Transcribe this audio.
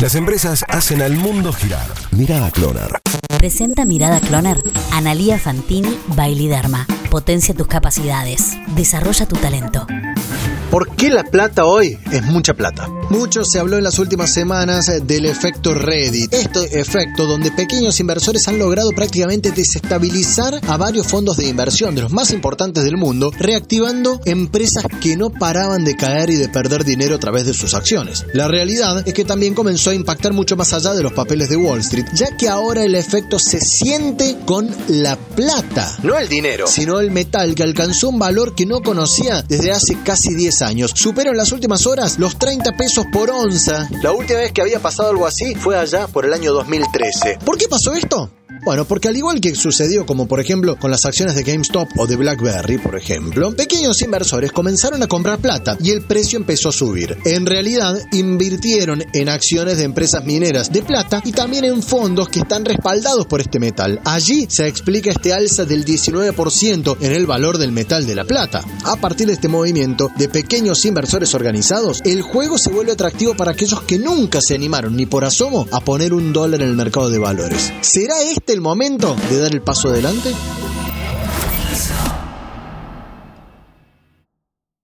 Las empresas hacen al mundo girar. Mirada Cloner. Presenta Mirada Cloner. Analía Fantini Bailiderma. Potencia tus capacidades. Desarrolla tu talento. ¿Por qué la plata hoy es mucha plata? Mucho se habló en las últimas semanas del efecto Reddit. Este efecto donde pequeños inversores han logrado prácticamente desestabilizar a varios fondos de inversión de los más importantes del mundo, reactivando empresas que no paraban de caer y de perder dinero a través de sus acciones. La realidad es que también comenzó a impactar mucho más allá de los papeles de Wall Street, ya que ahora el efecto se siente con la plata. No el dinero, sino el metal que alcanzó un valor que no conocía desde hace casi 10 años. Superó en las últimas horas los 30 pesos por onza. La última vez que había pasado algo así fue allá por el año 2013. ¿Por qué pasó esto? Bueno, porque al igual que sucedió como por ejemplo con las acciones de GameStop o de BlackBerry, por ejemplo, pequeños inversores comenzaron a comprar plata y el precio empezó a subir. En realidad, invirtieron en acciones de empresas mineras de plata y también en fondos que están respaldados por este metal. Allí se explica este alza del 19% en el valor del metal de la plata. A partir de este movimiento de pequeños inversores organizados, el juego se vuelve atractivo para aquellos que nunca se animaron ni por asomo a poner un dólar en el mercado de valores. ¿Será el momento de dar el paso adelante?